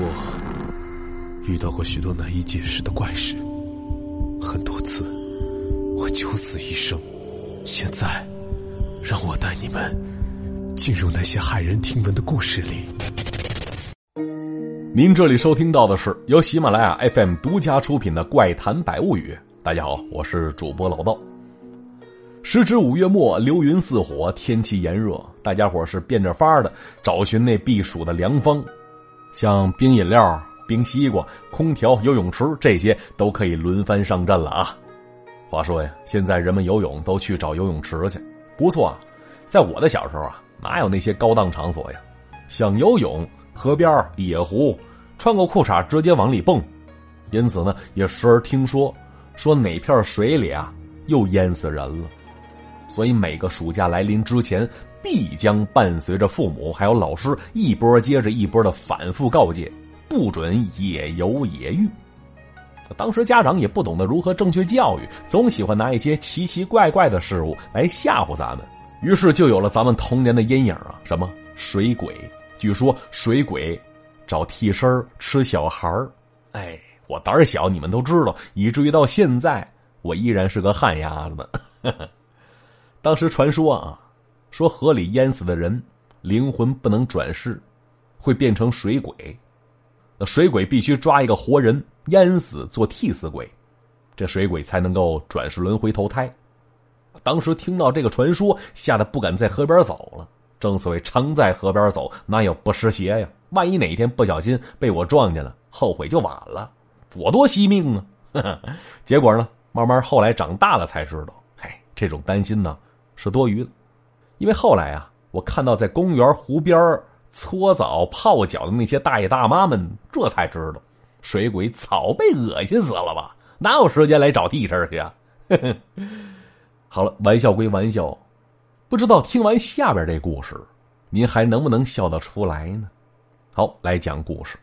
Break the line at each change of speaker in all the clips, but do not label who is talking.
我遇到过许多难以解释的怪事，很多次我九死一生。现在，让我带你们进入那些骇人听闻的故事里。
您这里收听到的是由喜马拉雅 FM 独家出品的《怪谈百物语》。大家好，我是主播老道。时值五月末，流云似火，天气炎热，大家伙是变着法的找寻那避暑的良方，像冰饮料、冰西瓜、空调、游泳池这些都可以轮番上阵了啊。话说呀，现在人们游泳都去找游泳池去，不错啊。在我的小时候啊，哪有那些高档场所呀？想游泳，河边、野湖，穿过裤衩直接往里蹦。因此呢，也时而听说，说哪片水里啊又淹死人了。所以每个暑假来临之前，必将伴随着父母还有老师一波接着一波的反复告诫，不准野游野浴。当时家长也不懂得如何正确教育，总喜欢拿一些奇奇怪怪的事物来吓唬咱们，于是就有了咱们童年的阴影啊！什么水鬼？据说水鬼找替身吃小孩哎，我胆小，你们都知道，以至于到现在我依然是个旱鸭子呢。当时传说啊，说河里淹死的人灵魂不能转世，会变成水鬼。那水鬼必须抓一个活人淹死做替死鬼，这水鬼才能够转世轮回投胎。当时听到这个传说，吓得不敢在河边走了。正所谓常在河边走，哪有不湿鞋呀？万一哪一天不小心被我撞见了，后悔就晚了，我多惜命啊！结果呢，慢慢后来长大了才知道，嘿，这种担心呢。是多余的，因为后来啊，我看到在公园湖边搓澡泡脚的那些大爷大妈们，这才知道，水鬼早被恶心死了吧？哪有时间来找替身去啊？好了，玩笑归玩笑，不知道听完下边这故事，您还能不能笑得出来呢？好，来讲故事。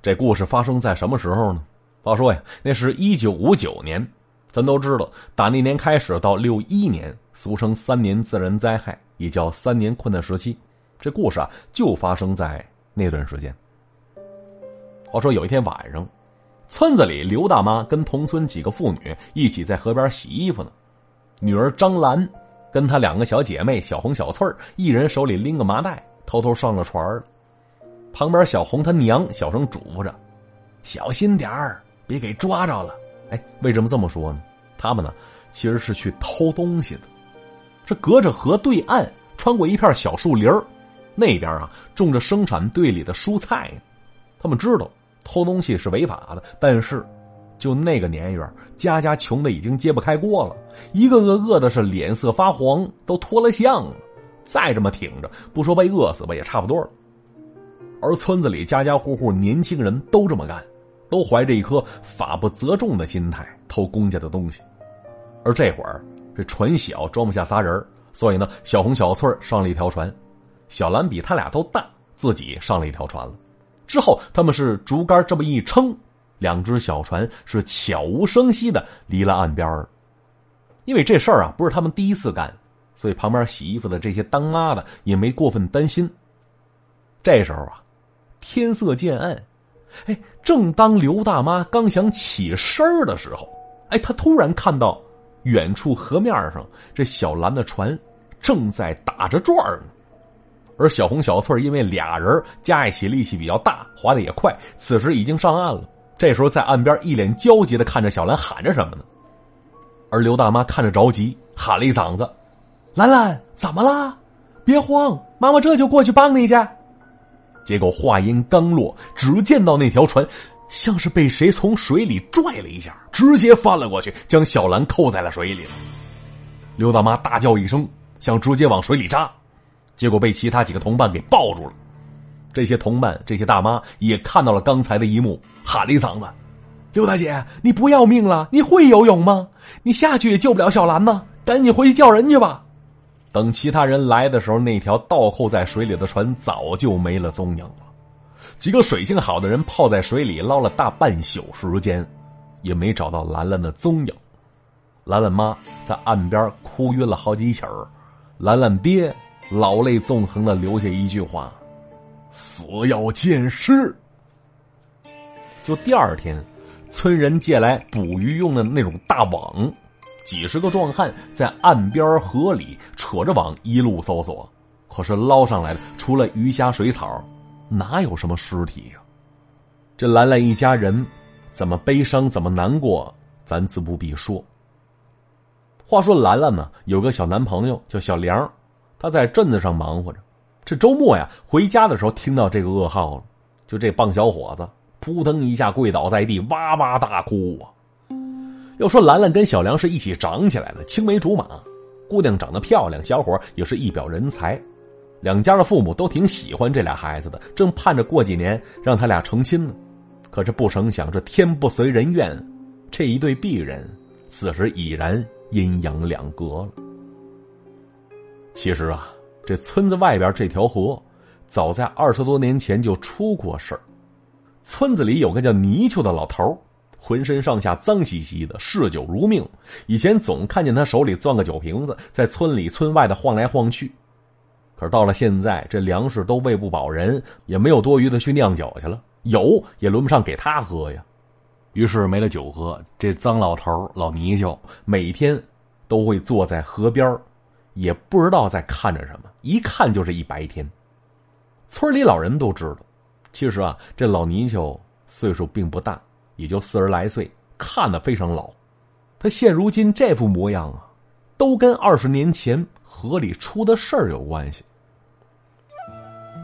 这故事发生在什么时候呢？话说呀，那是一九五九年。咱都知道，打那年开始到六一年，俗称三年自然灾害，也叫三年困难时期。这故事啊，就发生在那段时间。话说有一天晚上，村子里刘大妈跟同村几个妇女一起在河边洗衣服呢。女儿张兰跟她两个小姐妹小红、小翠儿，一人手里拎个麻袋，偷偷上了船。旁边小红她娘小声嘱咐着：“小心点儿，别给抓着了。”哎，为什么这么说呢？他们呢，其实是去偷东西的。是隔着河对岸，穿过一片小树林那边啊种着生产队里的蔬菜。他们知道偷东西是违法的，但是就那个年月，家家穷的已经揭不开锅了，一个个饿的是脸色发黄，都脱了相了。再这么挺着，不说被饿死吧，也差不多了。而村子里家家户户年轻人都这么干。都怀着一颗法不责众的心态偷公家的东西，而这会儿这船小装不下仨人所以呢，小红、小翠上了一条船，小兰比他俩都大，自己上了一条船了。之后他们是竹竿这么一撑，两只小船是悄无声息的离了岸边因为这事儿啊不是他们第一次干，所以旁边洗衣服的这些当妈的也没过分担心。这时候啊，天色渐暗。哎，正当刘大妈刚想起身的时候，哎，她突然看到远处河面上这小兰的船正在打着转呢。而小红、小翠因为俩人加一起力气比较大，划的也快，此时已经上岸了。这时候在岸边一脸焦急的看着小兰喊着什么呢？而刘大妈看着着急，喊了一嗓子：“兰兰，怎么了？别慌，妈妈这就过去帮你去。”结果话音刚落，只见到那条船像是被谁从水里拽了一下，直接翻了过去，将小兰扣在了水里。刘大妈大叫一声，想直接往水里扎，结果被其他几个同伴给抱住了。这些同伴、这些大妈也看到了刚才的一幕，喊了一嗓子：“刘大姐，你不要命了？你会游泳吗？你下去也救不了小兰呢，赶紧回去叫人去吧。”等其他人来的时候，那条倒扣在水里的船早就没了踪影了。几个水性好的人泡在水里捞了大半宿时间，也没找到兰兰的踪影。兰兰妈在岸边哭晕了好几起儿，兰兰爹老泪纵横的留下一句话：“死要见尸。”就第二天，村人借来捕鱼用的那种大网，几十个壮汉在岸边河里扯着网一路搜索，可是捞上来的除了鱼虾水草，哪有什么尸体呀？这兰兰一家人怎么悲伤，怎么难过，咱自不必说。话说兰兰呢，有个小男朋友叫小梁，他在镇子上忙活着。这周末呀，回家的时候听到这个噩耗了，就这棒小伙子。扑腾一下跪倒在地，哇哇大哭啊！要说兰兰跟小梁是一起长起来的，青梅竹马。姑娘长得漂亮，小伙也是一表人才。两家的父母都挺喜欢这俩孩子的，正盼着过几年让他俩成亲呢。可是不成想，这天不随人愿，这一对璧人此时已然阴阳两隔了。其实啊，这村子外边这条河，早在二十多年前就出过事儿。村子里有个叫泥鳅的老头浑身上下脏兮兮的，嗜酒如命。以前总看见他手里攥个酒瓶子，在村里村外的晃来晃去。可是到了现在，这粮食都喂不饱人，也没有多余的去酿酒去了，有也轮不上给他喝呀。于是没了酒喝，这脏老头老泥鳅每天都会坐在河边也不知道在看着什么，一看就是一白天。村里老人都知道。其实啊，这老泥鳅岁数并不大，也就四十来岁，看得非常老。他现如今这副模样啊，都跟二十年前河里出的事儿有关系。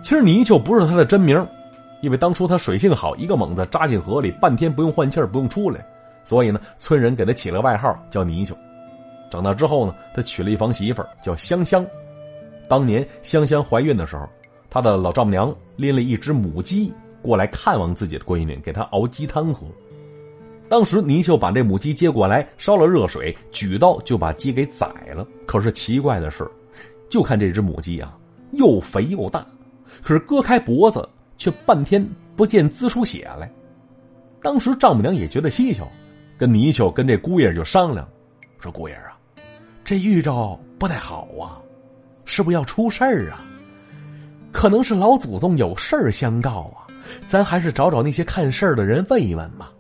其实泥鳅不是他的真名，因为当初他水性好，一个猛子扎进河里，半天不用换气儿，不用出来，所以呢，村人给他起了个外号叫泥鳅。长大之后呢，他娶了一房媳妇儿叫香香。当年香香怀孕的时候。他的老丈母娘拎了一只母鸡过来看望自己的闺女，给她熬鸡汤喝。当时泥鳅把这母鸡接过来，烧了热水，举刀就把鸡给宰了。可是奇怪的是，就看这只母鸡啊，又肥又大，可是割开脖子却半天不见滋出血来。当时丈母娘也觉得蹊跷，跟泥鳅跟这姑爷就商量，说：“姑爷啊，这预兆不太好啊，是不是要出事儿啊？”可能是老祖宗有事儿相告啊，咱还是找找那些看事儿的人问一问吧。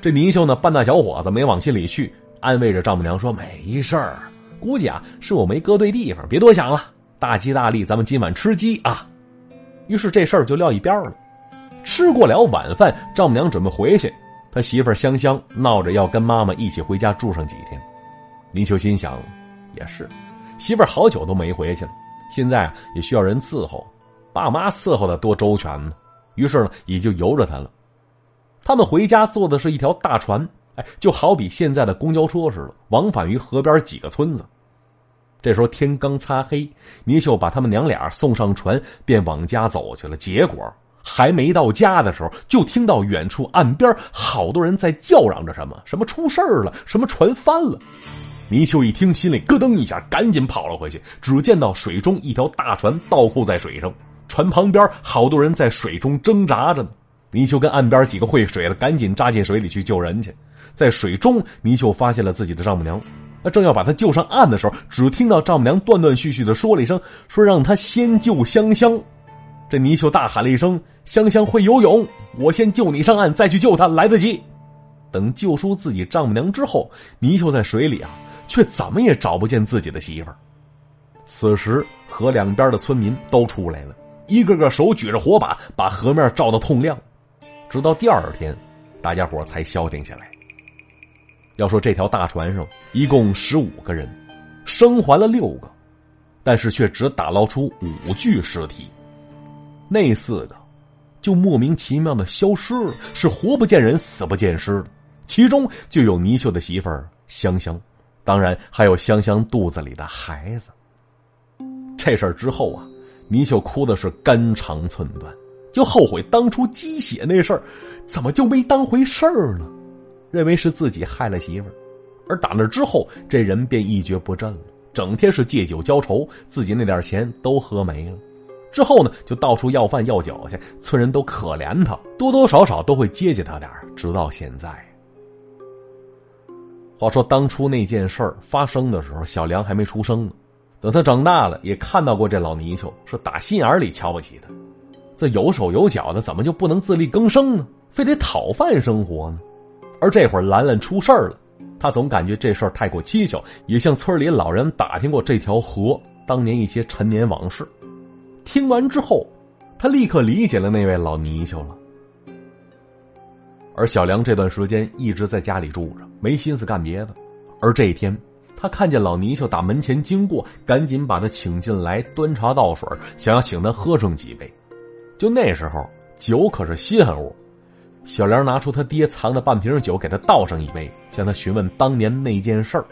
这泥鳅呢，半大小伙子没往心里去，安慰着丈母娘说：“没事儿，估计啊是我没搁对地方，别多想了，大吉大利，咱们今晚吃鸡啊。”于是这事儿就撂一边了。吃过了晚饭，丈母娘准备回去，他媳妇香香闹着要跟妈妈一起回家住上几天。泥鳅心想，也是，媳妇好久都没回去了。现在也需要人伺候，爸妈伺候的多周全呢。于是呢，也就由着他了。他们回家坐的是一条大船，哎，就好比现在的公交车似的，往返于河边几个村子。这时候天刚擦黑，泥鳅把他们娘俩送上船，便往家走去了。结果还没到家的时候，就听到远处岸边好多人在叫嚷着什么：“什么出事了？什么船翻了？”泥鳅一听，心里咯噔一下，赶紧跑了回去。只见到水中一条大船倒扣在水上，船旁边好多人在水中挣扎着呢。泥鳅跟岸边几个会水的赶紧扎进水里去救人去。在水中，泥鳅发现了自己的丈母娘，那正要把他救上岸的时候，只听到丈母娘断断续续的说了一声：“说让他先救香香。”这泥鳅大喊了一声：“香香会游泳，我先救你上岸，再去救她，来得及。”等救出自己丈母娘之后，泥鳅在水里啊。却怎么也找不见自己的媳妇儿。此时，河两边的村民都出来了，一个个手举着火把，把河面照得通亮。直到第二天，大家伙才消停下来。要说这条大船上一共十五个人，生还了六个，但是却只打捞出五具尸体，那四个就莫名其妙的消失了，是活不见人，死不见尸。其中就有泥鳅的媳妇儿香香。当然，还有香香肚子里的孩子。这事儿之后啊，泥鳅哭的是肝肠寸断，就后悔当初鸡血那事儿，怎么就没当回事儿呢？认为是自己害了媳妇儿，而打那之后，这人便一蹶不振了，整天是借酒浇愁，自己那点钱都喝没了。之后呢，就到处要饭要酒去，村人都可怜他，多多少少都会接济他点直到现在。话说当初那件事儿发生的时候，小梁还没出生呢。等他长大了，也看到过这老泥鳅，是打心眼里瞧不起他。这有手有脚的，怎么就不能自力更生呢？非得讨饭生活呢？而这会儿兰兰出事儿了，他总感觉这事儿太过蹊跷，也向村里老人打听过这条河当年一些陈年往事。听完之后，他立刻理解了那位老泥鳅了。而小梁这段时间一直在家里住着，没心思干别的。而这一天，他看见老泥鳅打门前经过，赶紧把他请进来，端茶倒水，想要请他喝上几杯。就那时候，酒可是稀罕物。小梁拿出他爹藏的半瓶酒，给他倒上一杯，向他询问当年那件事儿。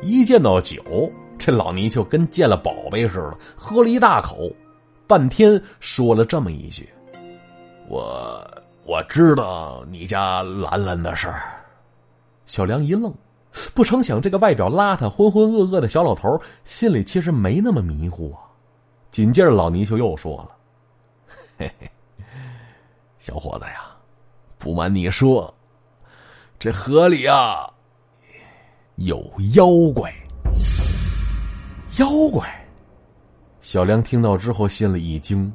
一见到酒，这老泥鳅跟见了宝贝似的，喝了一大口，半天说了这么一句：“我我知道你家兰兰的事儿。”小梁一愣，不成想这个外表邋遢、浑浑噩噩的小老头，心里其实没那么迷糊啊。紧接着，老泥鳅又说了：“嘿嘿，小伙子呀。”不瞒你说，这河里啊有妖怪。妖怪！小梁听到之后心里一惊，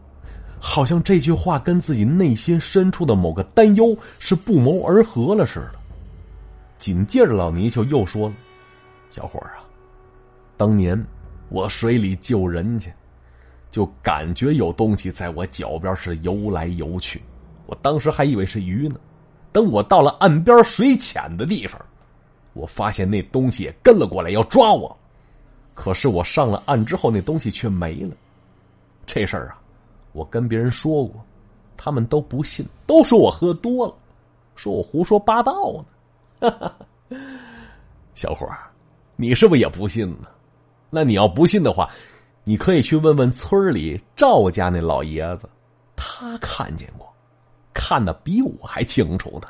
好像这句话跟自己内心深处的某个担忧是不谋而合了似的。紧接着，老泥鳅又说了：“小伙儿啊，当年我水里救人去，就感觉有东西在我脚边是游来游去。”我当时还以为是鱼呢，等我到了岸边水浅的地方，我发现那东西也跟了过来要抓我，可是我上了岸之后，那东西却没了。这事儿啊，我跟别人说过，他们都不信，都说我喝多了，说我胡说八道呢。小伙儿，你是不是也不信呢？那你要不信的话，你可以去问问村里赵家那老爷子，他看见过。看的比我还清楚呢。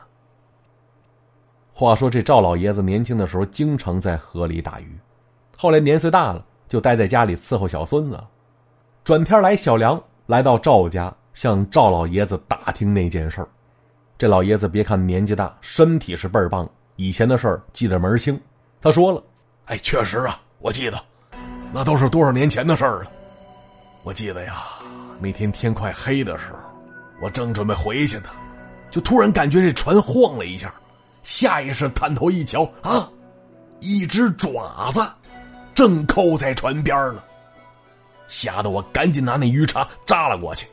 话说这赵老爷子年轻的时候经常在河里打鱼，后来年岁大了，就待在家里伺候小孙子。转天来，小梁来到赵家，向赵老爷子打听那件事儿。这老爷子别看年纪大，身体是倍儿棒，以前的事儿记得门清。他说了：“哎，确实啊，我记得，那都是多少年前的事儿了。我记得呀，那天天快黑的时候。”我正准备回去呢，就突然感觉这船晃了一下，下意识探头一瞧，啊，一只爪子正扣在船边了，吓得我赶紧拿那鱼叉扎了过去，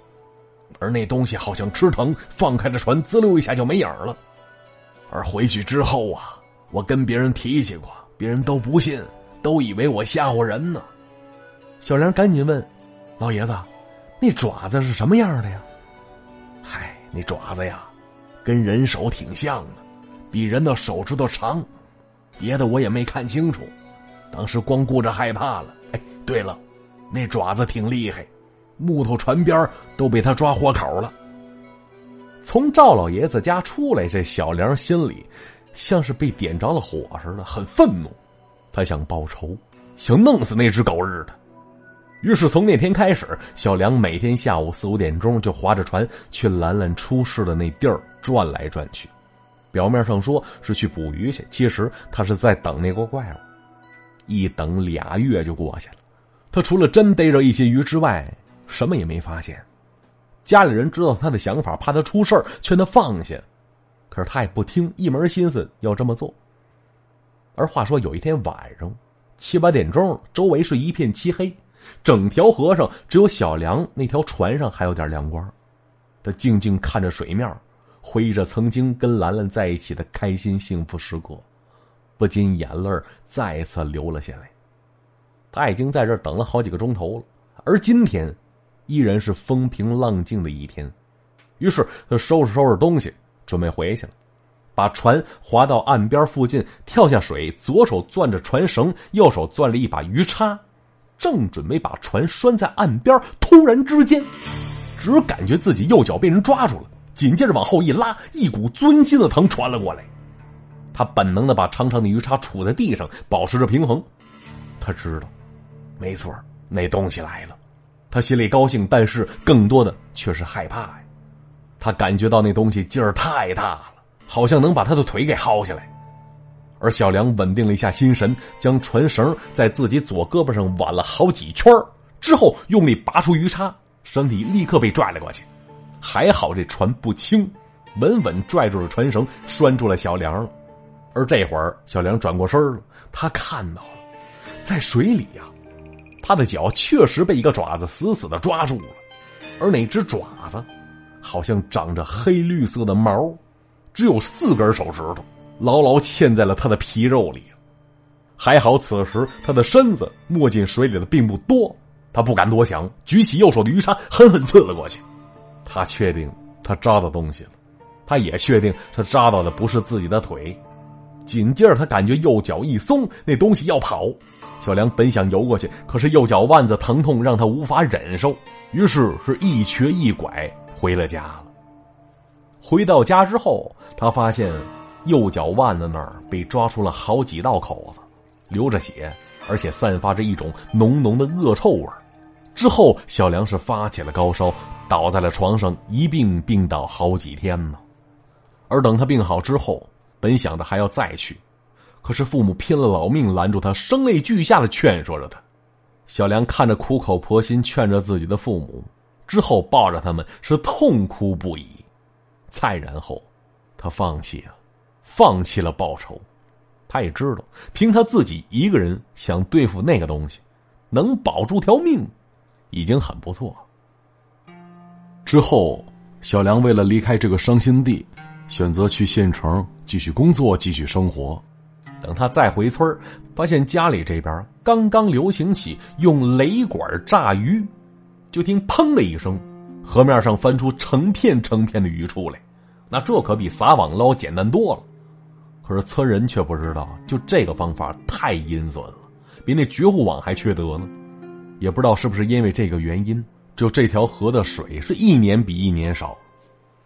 而那东西好像吃疼，放开了船，滋溜一下就没影了。而回去之后啊，我跟别人提起过，别人都不信，都以为我吓唬人呢。小梁赶紧问：“老爷子，那爪子是什么样的呀？”嗨，那爪子呀，跟人手挺像的，比人的手指头长。别的我也没看清楚，当时光顾着害怕了。哎，对了，那爪子挺厉害，木头船边都被他抓豁口了。从赵老爷子家出来，这小梁心里像是被点着了火似的，很愤怒。他想报仇，想弄死那只狗日的。于是从那天开始，小梁每天下午四五点钟就划着船去兰兰出事的那地儿转来转去。表面上说是去捕鱼去，其实他是在等那个怪物。一等俩月就过去了，他除了真逮着一些鱼之外，什么也没发现。家里人知道他的想法，怕他出事劝他放下，可是他也不听，一门心思要这么做。而话说有一天晚上七八点钟，周围是一片漆黑。整条河上只有小梁那条船上还有点亮光，他静静看着水面，回忆着曾经跟兰兰在一起的开心幸福时刻，不禁眼泪再次流了下来。他已经在这儿等了好几个钟头了，而今天依然是风平浪静的一天。于是他收拾收拾东西，准备回去了，把船划到岸边附近，跳下水，左手攥着船绳，右手攥了一把鱼叉。正准备把船拴在岸边，突然之间，只感觉自己右脚被人抓住了，紧接着往后一拉，一股钻心的疼传了过来。他本能的把长长的鱼叉杵在地上，保持着平衡。他知道，没错，那东西来了。他心里高兴，但是更多的却是害怕呀。他感觉到那东西劲儿太大了，好像能把他的腿给薅下来。而小梁稳定了一下心神，将船绳在自己左胳膊上挽了好几圈之后用力拔出鱼叉，身体立刻被拽了过去。还好这船不轻，稳稳拽住了船绳，拴住了小梁了。而这会儿，小梁转过身了，他看到了，在水里呀，他的脚确实被一个爪子死死的抓住了，而那只爪子，好像长着黑绿色的毛，只有四根手指头，牢牢嵌在了他的皮肉里。还好此时他的身子没进水里的并不多，他不敢多想，举起右手的鱼叉，狠狠刺了过去。他确定他扎到东西了，他也确定他扎到的不是自己的腿。紧接着，他感觉右脚一松，那东西要跑。小梁本想游过去，可是右脚腕子疼痛让他无法忍受，于是是一瘸一拐回了家了。回到家之后，他发现右脚腕子那儿被抓出了好几道口子，流着血，而且散发着一种浓浓的恶臭味之后，小梁是发起了高烧，倒在了床上，一病病倒好几天呢。而等他病好之后，本想着还要再去，可是父母拼了老命拦住他，声泪俱下的劝说着他。小梁看着苦口婆心劝着自己的父母，之后抱着他们是痛哭不已。再然后，他放弃了，放弃了报仇。他也知道，凭他自己一个人想对付那个东西，能保住条命，已经很不错。之后，小梁为了离开这个伤心地。选择去县城继续工作，继续生活。等他再回村发现家里这边刚刚流行起用雷管炸鱼，就听“砰”的一声，河面上翻出成片成片的鱼出来。那这可比撒网捞简单多了。可是村人却不知道，就这个方法太阴损了，比那绝户网还缺德呢。也不知道是不是因为这个原因，就这条河的水是一年比一年少。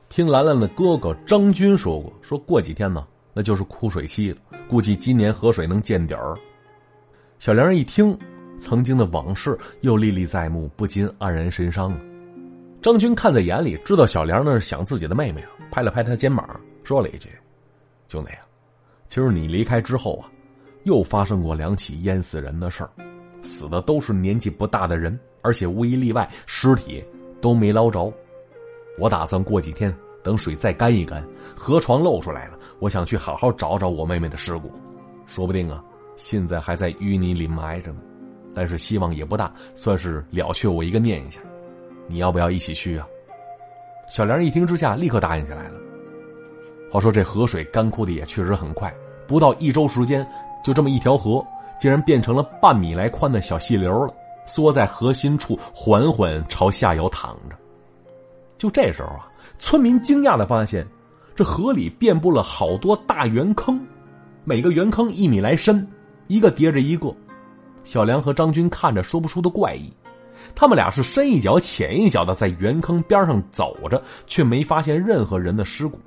听兰兰的哥哥张军说过，说过几天呢，那就是枯水期了，估计今年河水能见底儿。小梁一听，曾经的往事又历历在目，不禁黯然神伤。张军看在眼里，知道小梁那是想自己的妹妹啊，拍了拍他肩膀，说了一句：“就那样。其实你离开之后啊，又发生过两起淹死人的事儿，死的都是年纪不大的人，而且无一例外，尸体都没捞着。”我打算过几天，等水再干一干，河床露出来了，我想去好好找找我妹妹的尸骨，说不定啊，现在还在淤泥里埋着呢。但是希望也不大，算是了却我一个念想。你要不要一起去啊？小梁一听之下，立刻答应下来了。话说这河水干枯的也确实很快，不到一周时间，就这么一条河，竟然变成了半米来宽的小细流了，缩在河心处，缓缓朝下游淌着。就这时候啊，村民惊讶的发现，这河里遍布了好多大圆坑，每个圆坑一米来深，一个叠着一个。小梁和张军看着说不出的怪异，他们俩是深一脚浅一脚的在圆坑边上走着，却没发现任何人的尸骨。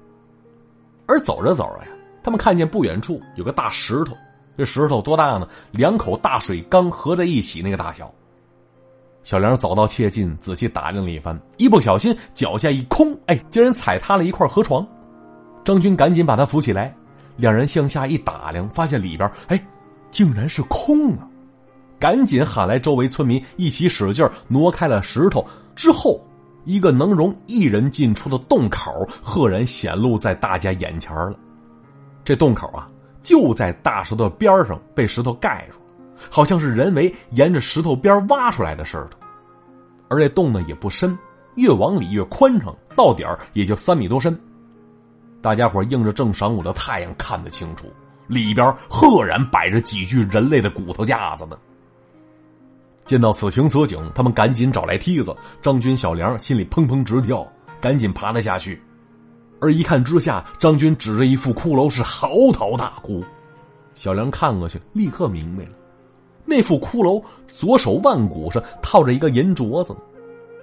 而走着走着呀，他们看见不远处有个大石头，这石头多大呢？两口大水缸合在一起那个大小。小梁走到切近，仔细打量了一番，一不小心脚下一空，哎，竟然踩塌了一块河床。张军赶紧把他扶起来，两人向下一打量，发现里边，哎，竟然是空啊！赶紧喊来周围村民，一起使劲挪开了石头。之后，一个能容一人进出的洞口赫然显露在大家眼前了。这洞口啊，就在大石头边上，被石头盖住。好像是人为沿着石头边挖出来的似的，而这洞呢也不深，越往里越宽敞，到底儿也就三米多深。大家伙映着正晌午的太阳看得清楚，里边赫然摆着几具人类的骨头架子呢。见到此情此景，他们赶紧找来梯子，张军、小梁心里砰砰直跳，赶紧爬了下去。而一看之下，张军指着一副骷髅是嚎啕大哭，小梁看过去，立刻明白了。那副骷髅左手腕骨上套着一个银镯子，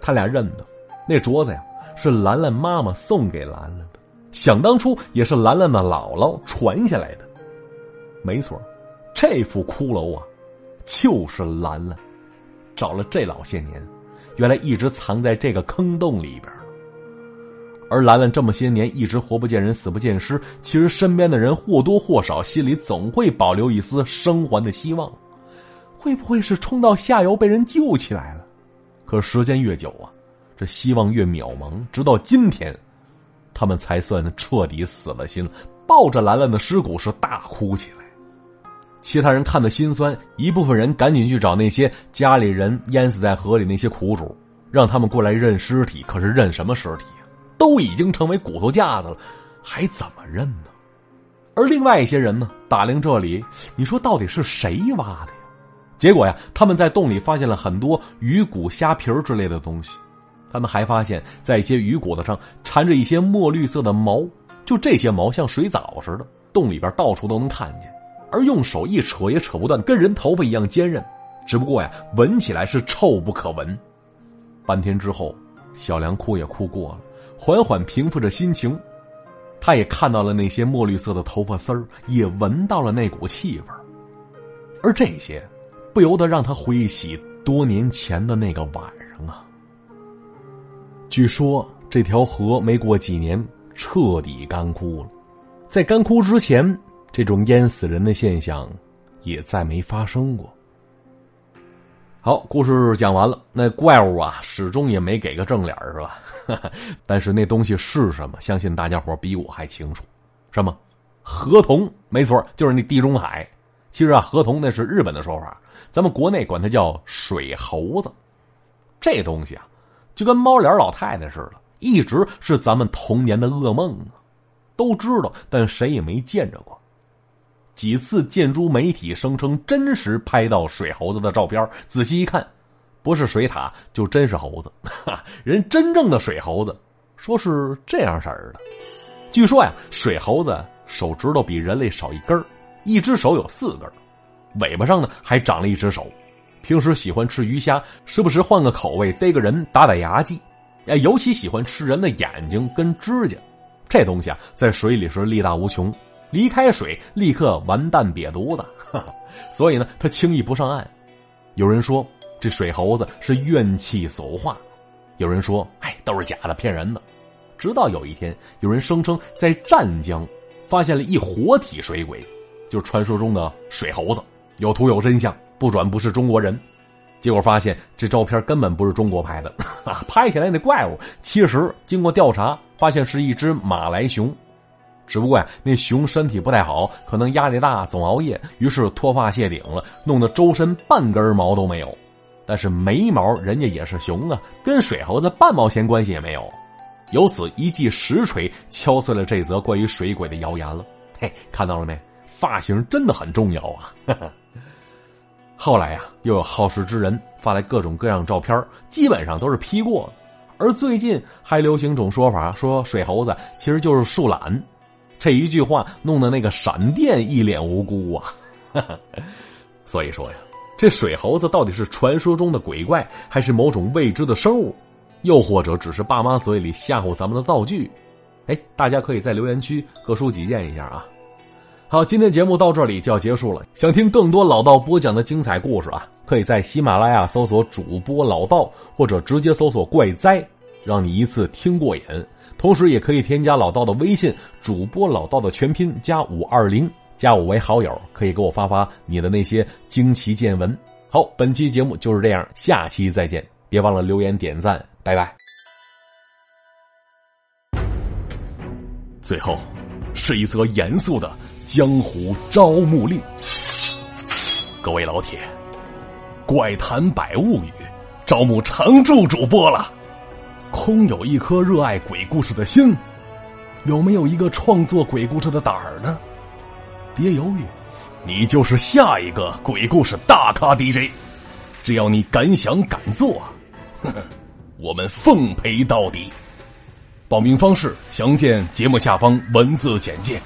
他俩认得，那镯子呀是兰兰妈妈送给兰兰的，想当初也是兰兰的姥姥传下来的。没错，这副骷髅啊，就是兰兰，找了这老些年，原来一直藏在这个坑洞里边而兰兰这么些年一直活不见人，死不见尸，其实身边的人或多或少心里总会保留一丝生还的希望。会不会是冲到下游被人救起来了？可时间越久啊，这希望越渺茫。直到今天，他们才算彻底死了心，抱着兰兰的尸骨是大哭起来。其他人看的心酸，一部分人赶紧去找那些家里人淹死在河里那些苦主，让他们过来认尸体。可是认什么尸体呀？都已经成为骨头架子了，还怎么认呢？而另外一些人呢，打量这里，你说到底是谁挖的呀？结果呀，他们在洞里发现了很多鱼骨、虾皮之类的东西。他们还发现，在一些鱼骨头上缠着一些墨绿色的毛，就这些毛像水藻似的，洞里边到处都能看见。而用手一扯也扯不断，跟人头发一样坚韧。只不过呀，闻起来是臭不可闻。半天之后，小梁哭也哭过了，缓缓平复着心情。他也看到了那些墨绿色的头发丝儿，也闻到了那股气味而这些，不由得让他回忆起多年前的那个晚上啊。据说这条河没过几年彻底干枯了，在干枯之前，这种淹死人的现象也再没发生过。好，故事讲完了。那怪物啊，始终也没给个正脸是吧？但是那东西是什么？相信大家伙比我还清楚。什么？河童？没错，就是那地中海。其实啊，河童那是日本的说法，咱们国内管它叫水猴子。这东西啊，就跟猫脸老太太似的，一直是咱们童年的噩梦啊。都知道，但谁也没见着过。几次建筑媒体声称真实拍到水猴子的照片，仔细一看，不是水獭，就真是猴子。人真正的水猴子，说是这样式儿的。据说呀，水猴子手指头比人类少一根一只手有四根尾巴上呢还长了一只手。平时喜欢吃鱼虾，时不时换个口味逮个人打打牙祭。哎，尤其喜欢吃人的眼睛跟指甲。这东西啊，在水里是力大无穷。离开水，立刻完蛋瘪犊子，所以呢，他轻易不上岸。有人说这水猴子是怨气所化，有人说哎都是假的，骗人的。直到有一天，有人声称在湛江发现了一活体水鬼，就是传说中的水猴子，有图有真相，不转不是中国人。结果发现这照片根本不是中国拍的，拍起来那怪物，其实经过调查发现是一只马来熊。只不过呀，那熊身体不太好，可能压力大，总熬夜，于是脱发谢顶了，弄得周身半根毛都没有。但是没毛，人家也是熊啊，跟水猴子半毛钱关系也没有。由此一记实锤敲碎了这则关于水鬼的谣言了。嘿，看到了没？发型真的很重要啊！后来呀，又有好事之人发来各种各样照片，基本上都是 P 过。而最近还流行种说法，说水猴子其实就是树懒。这一句话弄得那个闪电一脸无辜啊！所以说呀，这水猴子到底是传说中的鬼怪，还是某种未知的生物，又或者只是爸妈嘴里吓唬咱们的道具？哎，大家可以在留言区各抒己见一下啊！好，今天节目到这里就要结束了。想听更多老道播讲的精彩故事啊，可以在喜马拉雅搜索主播老道，或者直接搜索怪哉，让你一次听过瘾。同时，也可以添加老道的微信，主播老道的全拼加五二零，加我为好友，可以给我发发你的那些惊奇见闻。好，本期节目就是这样，下期再见，别忘了留言点赞，拜拜。最后，是一则严肃的江湖招募令。各位老铁，怪谈百物语招募常驻主播了。空有一颗热爱鬼故事的心，有没有一个创作鬼故事的胆儿呢？别犹豫，你就是下一个鬼故事大咖 DJ。只要你敢想敢做，呵呵，我们奉陪到底。报名方式详见节目下方文字简介。